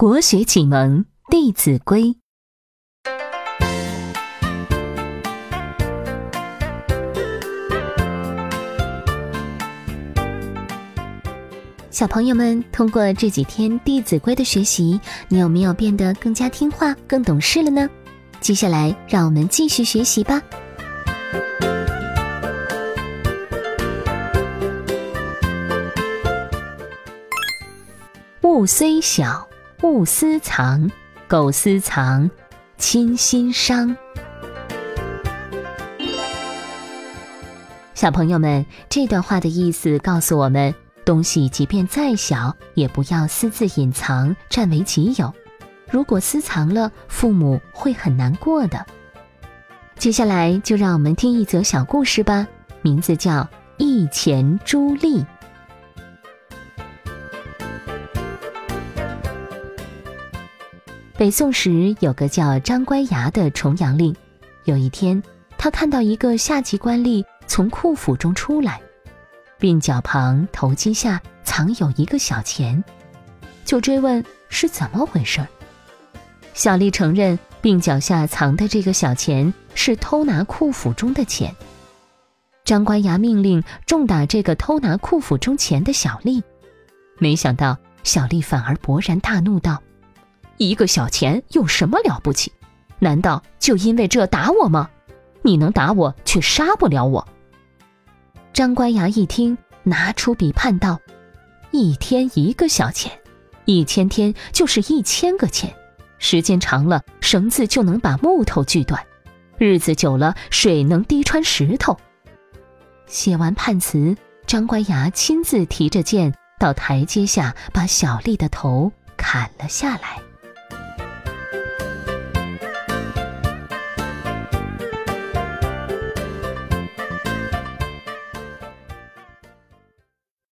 国学启蒙。《弟子规》，小朋友们，通过这几天《弟子规》的学习，你有没有变得更加听话、更懂事了呢？接下来，让我们继续学习吧。物虽小，勿私藏。苟私藏，亲心伤。小朋友们，这段话的意思告诉我们：东西即便再小，也不要私自隐藏，占为己有。如果私藏了，父母会很难过的。接下来，就让我们听一则小故事吧，名字叫《一钱朱莉》。北宋时有个叫张乖崖的重阳令，有一天，他看到一个下级官吏从库府中出来，鬓角旁、头巾下藏有一个小钱，就追问是怎么回事儿。小吏承认，鬓角下藏的这个小钱是偷拿库府中的钱。张乖崖命令重打这个偷拿库府中钱的小吏，没想到小吏反而勃然大怒道。一个小钱有什么了不起？难道就因为这打我吗？你能打我，却杀不了我。张官衙一听，拿出笔判道：一天一个小钱，一千天就是一千个钱，时间长了，绳子就能把木头锯断；日子久了，水能滴穿石头。写完判词，张官衙亲自提着剑到台阶下，把小丽的头砍了下来。